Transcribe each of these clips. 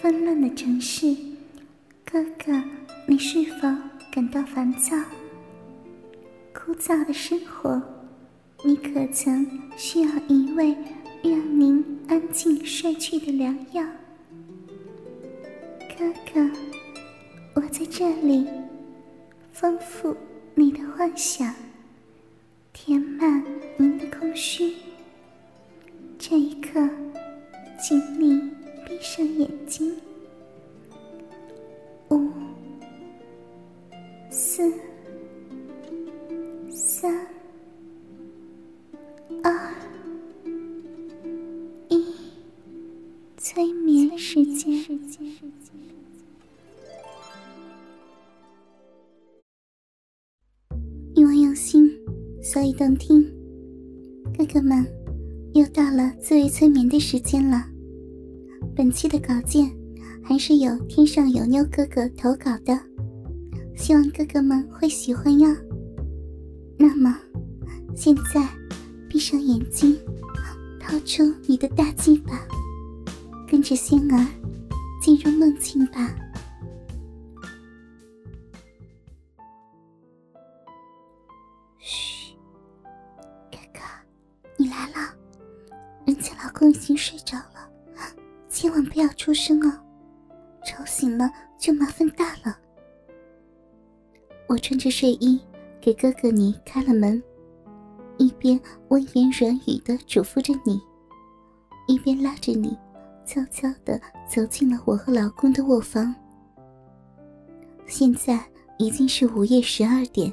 纷乱的城市，哥哥，你是否感到烦躁？枯燥的生活，你可曾需要一位让您安静睡去的良药？哥哥，我在这里，丰富你的幻想，可以动听。哥哥们，又到了自慰催眠的时间了。本期的稿件还是有天上有妞哥哥投稿的，希望哥哥们会喜欢哟。那么，现在闭上眼睛，掏出你的大鸡巴，跟着仙儿进入梦境吧。已经睡着了。千万不要出声哦，吵醒了就麻烦大了。我穿着睡衣给哥哥你开了门，一边温言软语的嘱咐着你，一边拉着你悄悄的走进了我和老公的卧房。现在已经是午夜十二点，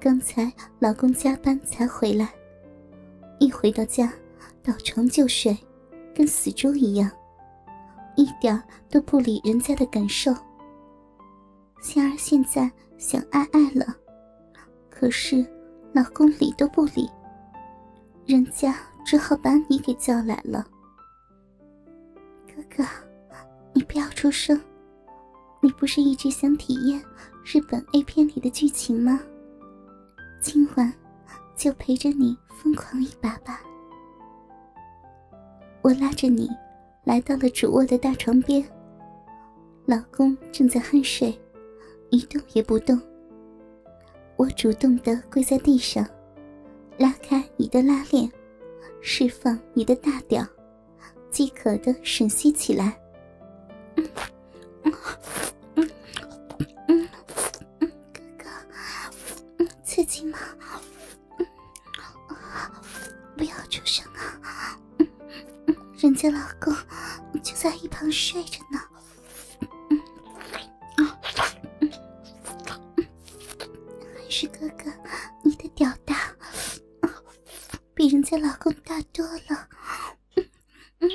刚才老公加班才回来，一回到家倒床就睡。跟死猪一样，一点都不理人家的感受。仙儿现在想爱爱了，可是老公理都不理，人家只好把你给叫来了。哥哥，你不要出声，你不是一直想体验日本 A 片里的剧情吗？今晚就陪着你疯狂一把吧。我拉着你，来到了主卧的大床边。老公正在酣睡，一动也不动。我主动的跪在地上，拉开你的拉链，释放你的大屌，饥渴的吮吸起来。嗯嗯嗯嗯，哥哥，嗯，刺激吗？嗯，不要出声啊。人家老公就在一旁睡着呢，还是哥哥，你的屌大，比人家老公大多了。嗯嗯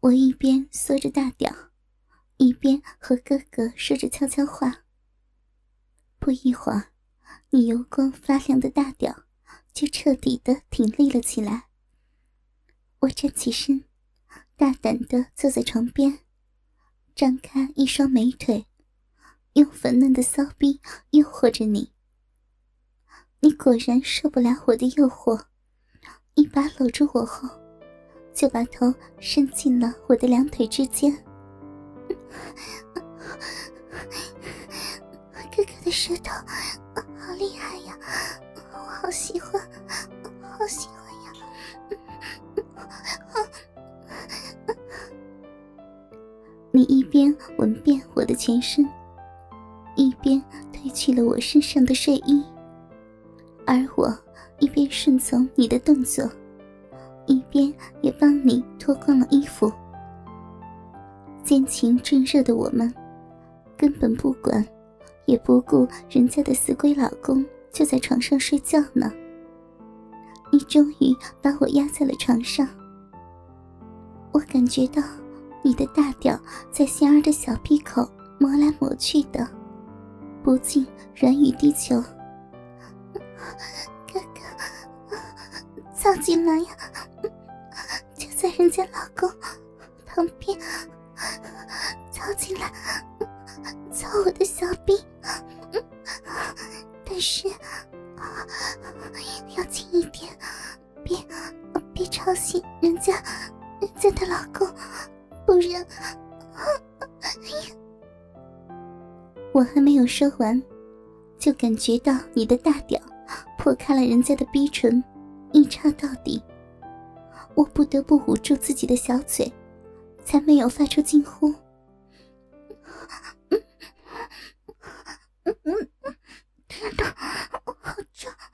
我一边缩着大屌，一边和哥哥说着悄悄话。不一会儿，你油光发亮的大屌。就彻底的挺立了起来。我站起身，大胆的坐在床边，张开一双美腿，用粉嫩的骚逼诱惑着你。你果然受不了我的诱惑，一把搂住我后，就把头伸进了我的两腿之间。哥哥的舌头好厉害呀！我好喜欢，好喜欢呀！你一边吻遍我的全身，一边褪去了我身上的睡衣，而我一边顺从你的动作，一边也帮你脱光了衣服。奸情正热的我们，根本不管，也不顾人家的死鬼老公。就在床上睡觉呢。你终于把我压在了床上，我感觉到你的大屌在仙儿的小屁口磨来磨去的，不禁软语地求：“ 哥哥，操进来呀！就在人家老公旁边，操进来，操我的小逼！”但是，要轻一点，别别吵醒人家人家的老公，不然……我还没有说完，就感觉到你的大屌破开了人家的逼唇，一插到底。我不得不捂住自己的小嘴，才没有发出惊呼。天哪，好胀！哥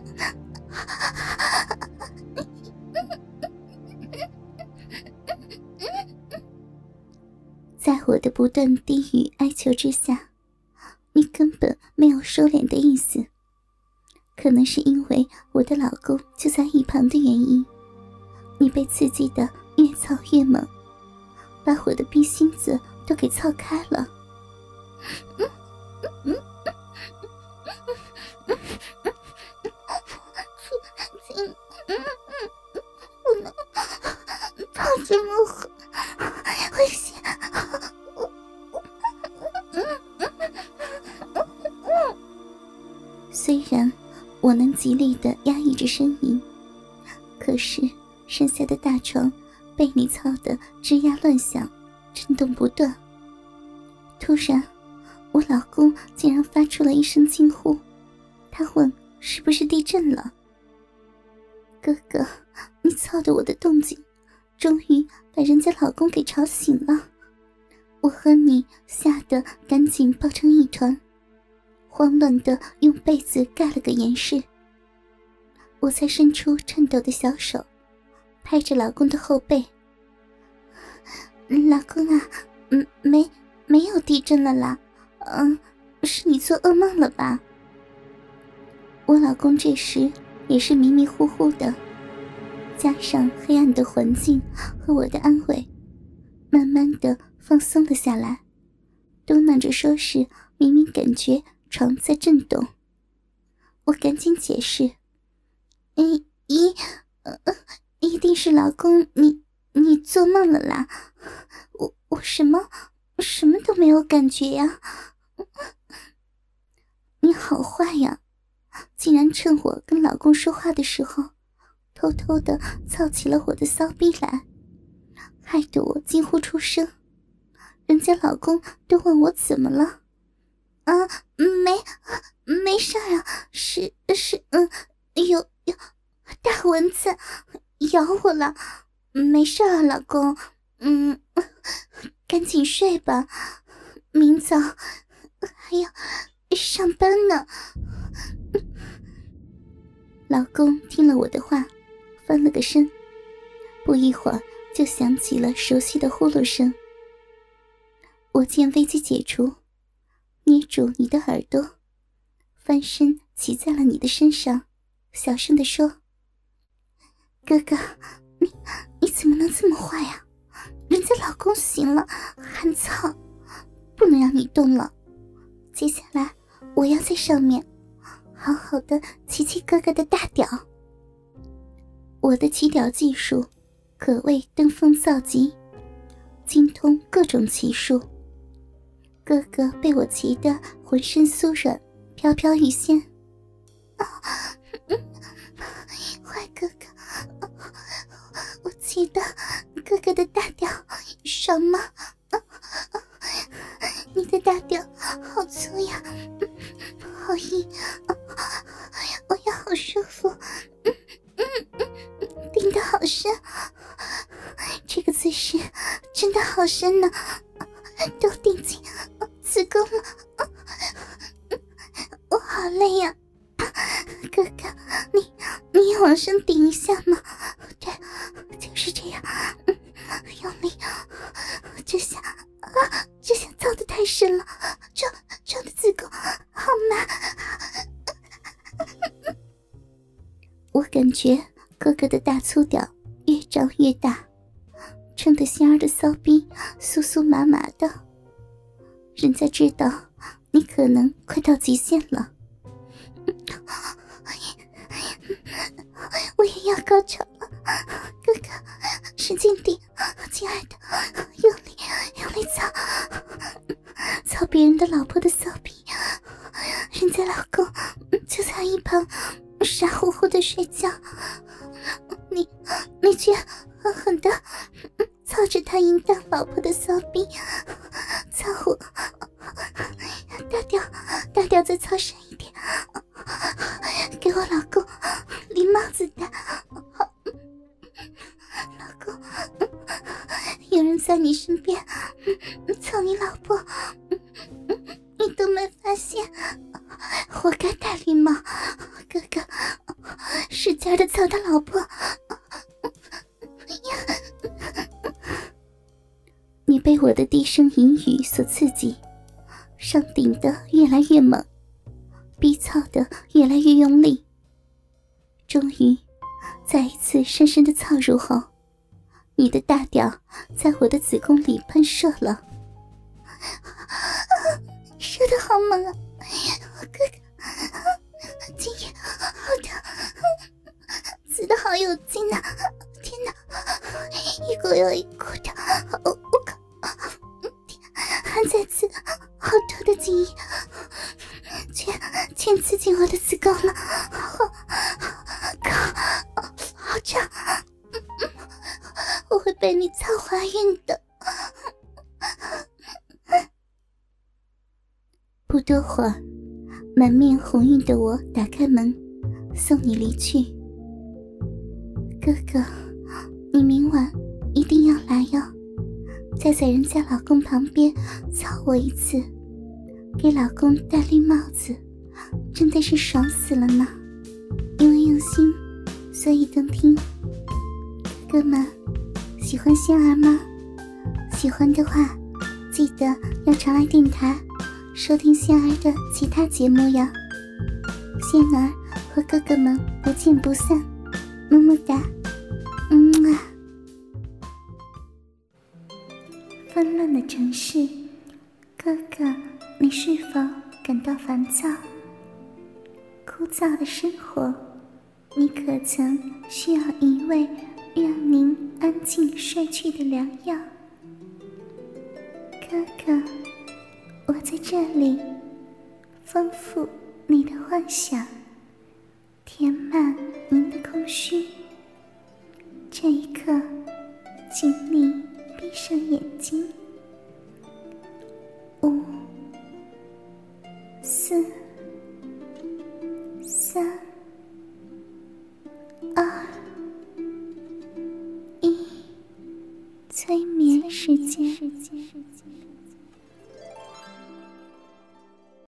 的。在我的不断低语哀求之下，你根本没有收敛的意思。可能是因为我的老公就在一旁的原因，你被刺激的越操越猛，把我的逼心子都给操开了。这么狠，危险！虽然。我能极力的压抑着呻吟，可是剩下的大床被你操得吱呀乱响，震动不断。突然，我老公竟然发出了一声惊呼，他问：“是不是地震了？”哥哥，你操的我的动静，终于把人家老公给吵醒了。我和你吓得赶紧抱成一团。慌乱的用被子盖了个严实，我才伸出颤抖的小手，拍着老公的后背。老公啊，嗯，没没有地震了啦，嗯，是你做噩梦了吧？我老公这时也是迷迷糊糊的，加上黑暗的环境和我的安慰，慢慢的放松了下来，嘟囔着说是明明感觉。床在震动，我赶紧解释：“一一，一定是老公你你做梦了啦，我我什么什么都没有感觉呀！你好坏呀，竟然趁我跟老公说话的时候，偷偷的操起了我的骚逼来，害得我惊呼出声。人家老公都问我怎么了。”啊，没，没事啊，是是，嗯，有有大蚊子咬我了，没事啊，老公，嗯，赶紧睡吧，明早还要上班呢。老公听了我的话，翻了个身，不一会儿就响起了熟悉的呼噜声。我见危机解除。捏住你的耳朵，翻身骑在了你的身上，小声的说：“哥哥，你你怎么能这么坏呀？人家老公醒了很操，不能让你动了。接下来我要在上面好好的骑骑哥哥的大屌。我的骑屌技术可谓登峰造极，精通各种骑术。”哥哥被我骑得浑身酥软，飘飘欲仙。的好深呢，都顶进。子宫了，我好累呀，哥哥，你你也往上顶一下吗，撑得仙儿的骚逼酥酥麻麻的。人家知道你可能快到极限了，我也要高潮了，哥哥，使劲顶，亲爱的，用力用力操，操别人的老婆的骚逼，人家老公就在一旁。傻乎乎的睡觉，你你却狠狠的操着他淫荡老婆的骚逼，操我！大屌大屌再操深一点，给我老公拎帽子戴。老公，有人在你身边操你老婆，你都没发现，活该戴绿帽。哥哥，使劲的操他老婆！声淫语所刺激，上顶的越来越猛，逼操的越来越用力。终于，再一次深深的操入后，你的大屌在我的子宫里喷射了，射的好猛啊，哥哥！今夜好疼，死的好有劲呐！天哪，一股又一股的，还在此，好多的精液，全全刺进我的子宫了，好，好，好胀，我会被你操怀孕的。不多会儿。满面红晕的我打开门，送你离去。哥哥，你明晚一定要来哟，再在人家老公旁边我一次，给老公戴绿帽子，真的是爽死了呢。因为用心，所以动听。哥们，喜欢仙儿吗？喜欢的话，记得要常来电台。收听仙儿的其他节目呀，仙儿和哥哥们不见不散，么么哒，嗯啊。纷乱的城市，哥哥，你是否感到烦躁？枯燥的生活，你可曾需要一味让您安静睡去的良药？哥哥。我在这里，丰富你的幻想，填满您的空虚。